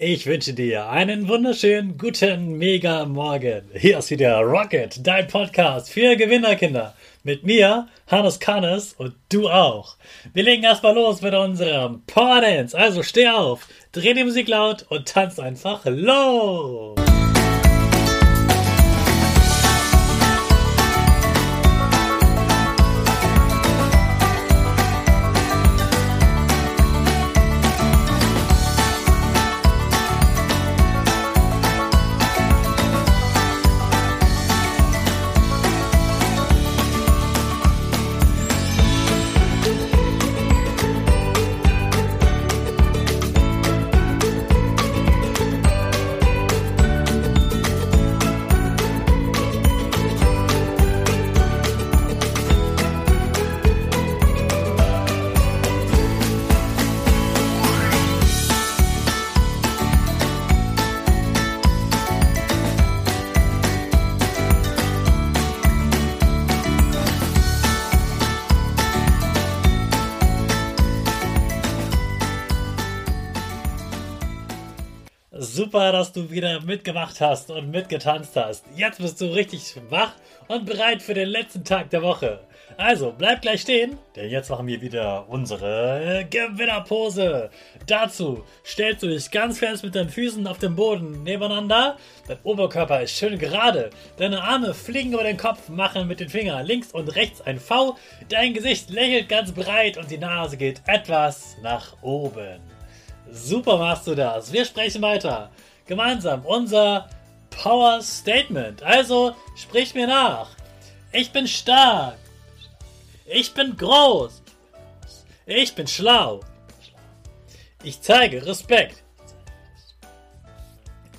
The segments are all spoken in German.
Ich wünsche dir einen wunderschönen guten Mega Morgen. Hier ist wieder Rocket, dein Podcast für Gewinnerkinder. Mit mir, Hannes Kannes und du auch. Wir legen erstmal los mit unserem Power. Also steh auf, dreh die Musik laut und tanz einfach los. Super, dass du wieder mitgemacht hast und mitgetanzt hast. Jetzt bist du richtig wach und bereit für den letzten Tag der Woche. Also, bleib gleich stehen, denn jetzt machen wir wieder unsere Gewinnerpose. Dazu stellst du dich ganz fest mit deinen Füßen auf dem Boden nebeneinander. Dein Oberkörper ist schön gerade. Deine Arme fliegen über den Kopf, machen mit den Fingern links und rechts ein V. Dein Gesicht lächelt ganz breit und die Nase geht etwas nach oben. Super machst du das. Wir sprechen weiter. Gemeinsam unser Power Statement. Also sprich mir nach. Ich bin stark. Ich bin groß. Ich bin schlau. Ich zeige Respekt.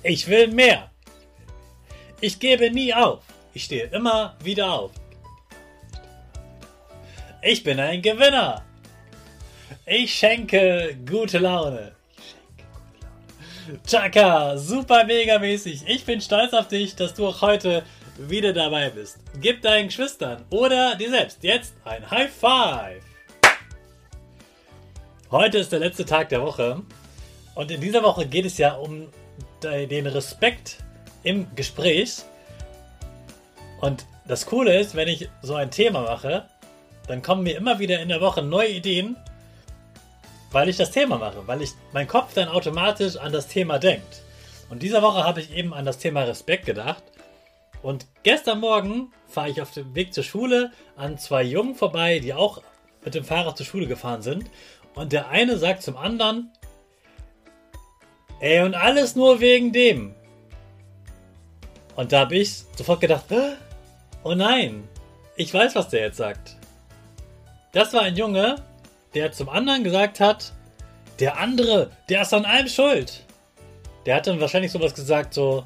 Ich will mehr. Ich gebe nie auf. Ich stehe immer wieder auf. Ich bin ein Gewinner. Ich schenke gute Laune. Chaka, super mega mäßig. Ich bin stolz auf dich, dass du auch heute wieder dabei bist. Gib deinen Geschwistern oder dir selbst jetzt ein High Five. Heute ist der letzte Tag der Woche und in dieser Woche geht es ja um den Respekt im Gespräch. Und das Coole ist, wenn ich so ein Thema mache, dann kommen mir immer wieder in der Woche neue Ideen weil ich das Thema mache, weil ich mein Kopf dann automatisch an das Thema denkt. Und diese Woche habe ich eben an das Thema Respekt gedacht. Und gestern Morgen fahre ich auf dem Weg zur Schule an zwei Jungen vorbei, die auch mit dem Fahrrad zur Schule gefahren sind. Und der eine sagt zum anderen, ey, und alles nur wegen dem. Und da habe ich sofort gedacht, oh nein, ich weiß, was der jetzt sagt. Das war ein Junge, der zum anderen gesagt hat, der andere, der ist an allem schuld. Der hat dann wahrscheinlich sowas gesagt, so,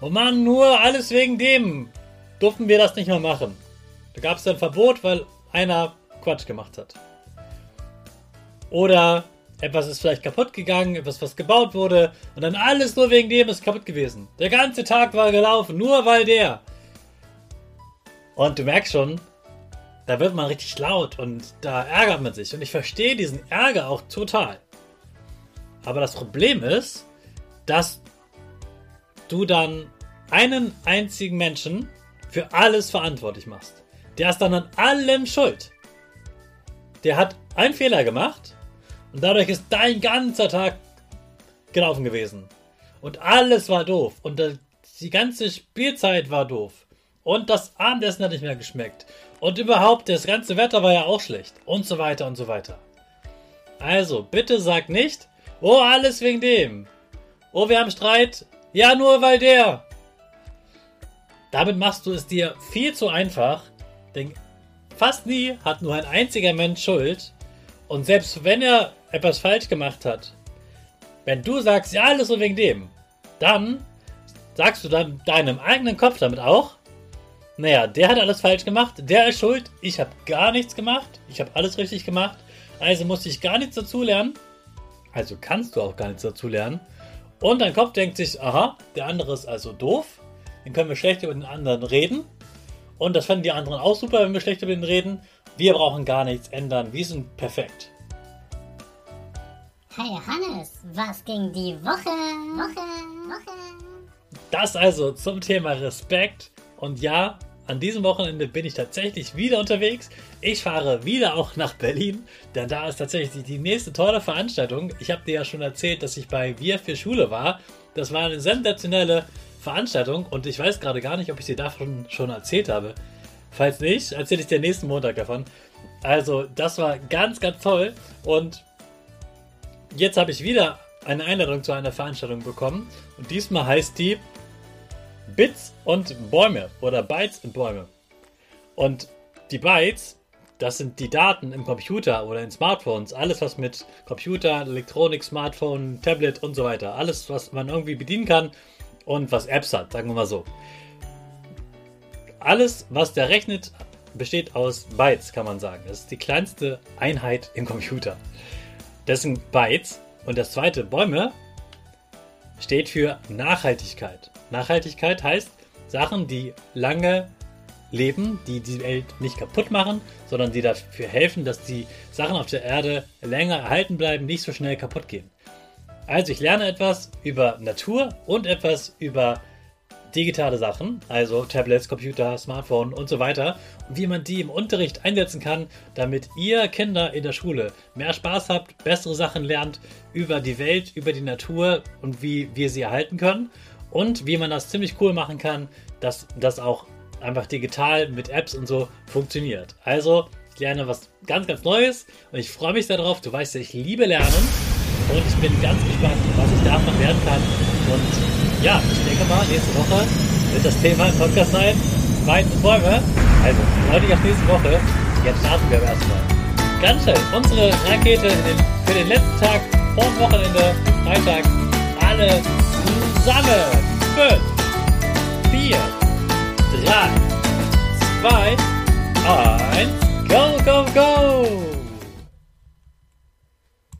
oh Mann, nur alles wegen dem. Durften wir das nicht mehr machen. Da gab es dann Verbot, weil einer Quatsch gemacht hat. Oder etwas ist vielleicht kaputt gegangen, etwas, was gebaut wurde, und dann alles nur wegen dem ist kaputt gewesen. Der ganze Tag war gelaufen, nur weil der. Und du merkst schon, da wird man richtig laut und da ärgert man sich. Und ich verstehe diesen Ärger auch total. Aber das Problem ist, dass du dann einen einzigen Menschen für alles verantwortlich machst. Der ist dann an allem schuld. Der hat einen Fehler gemacht und dadurch ist dein ganzer Tag gelaufen gewesen. Und alles war doof. Und die ganze Spielzeit war doof. Und das Abendessen hat nicht mehr geschmeckt. Und überhaupt, das ganze Wetter war ja auch schlecht. Und so weiter und so weiter. Also, bitte sag nicht, oh, alles wegen dem. Oh, wir haben Streit. Ja, nur weil der. Damit machst du es dir viel zu einfach, denn fast nie hat nur ein einziger Mensch Schuld. Und selbst wenn er etwas falsch gemacht hat, wenn du sagst, ja, alles so wegen dem, dann sagst du dann deinem eigenen Kopf damit auch, naja, der hat alles falsch gemacht, der ist schuld, ich habe gar nichts gemacht, ich habe alles richtig gemacht, also musste ich gar nichts dazu lernen. Also kannst du auch gar nichts dazu lernen. Und dein Kopf denkt sich, aha, der andere ist also doof, dann können wir schlecht über den anderen reden. Und das fanden die anderen auch super, wenn wir schlecht über den reden. Wir brauchen gar nichts ändern, wir sind perfekt. Hey Hannes, was ging die Woche? Woche, Woche. Das also zum Thema Respekt. Und ja, an diesem Wochenende bin ich tatsächlich wieder unterwegs. Ich fahre wieder auch nach Berlin, denn da ist tatsächlich die nächste tolle Veranstaltung. Ich habe dir ja schon erzählt, dass ich bei Wir für Schule war. Das war eine sensationelle Veranstaltung und ich weiß gerade gar nicht, ob ich dir davon schon erzählt habe. Falls nicht, erzähle ich dir nächsten Montag davon. Also, das war ganz, ganz toll und jetzt habe ich wieder eine Einladung zu einer Veranstaltung bekommen und diesmal heißt die Bits und Bäume oder Bytes und Bäume. Und die Bytes, das sind die Daten im Computer oder in Smartphones. Alles, was mit Computer, Elektronik, Smartphone, Tablet und so weiter. Alles, was man irgendwie bedienen kann und was Apps hat, sagen wir mal so. Alles, was der rechnet, besteht aus Bytes, kann man sagen. Das ist die kleinste Einheit im Computer. Das sind Bytes. Und das zweite, Bäume, steht für Nachhaltigkeit. Nachhaltigkeit heißt Sachen, die lange leben, die die Welt nicht kaputt machen, sondern die dafür helfen, dass die Sachen auf der Erde länger erhalten bleiben, nicht so schnell kaputt gehen. Also ich lerne etwas über Natur und etwas über digitale Sachen, also Tablets, Computer, Smartphone und so weiter, und wie man die im Unterricht einsetzen kann, damit ihr Kinder in der Schule mehr Spaß habt, bessere Sachen lernt über die Welt, über die Natur und wie wir sie erhalten können und wie man das ziemlich cool machen kann, dass das auch einfach digital mit Apps und so funktioniert. Also, ich lerne was ganz, ganz Neues und ich freue mich darauf. Du weißt ja, ich liebe Lernen und ich bin ganz gespannt, was ich davon lernen kann. Und ja, ich denke mal, nächste Woche wird das Thema im Podcast sein. Weiden und. Also, freue dich auf nächste Woche. Jetzt starten wir erstmal. Ganz schnell, unsere Rakete den, für den letzten Tag vor Wochenende, Freitag, alle zusammen. 5, 4, 3, 2, 1, go, go, go!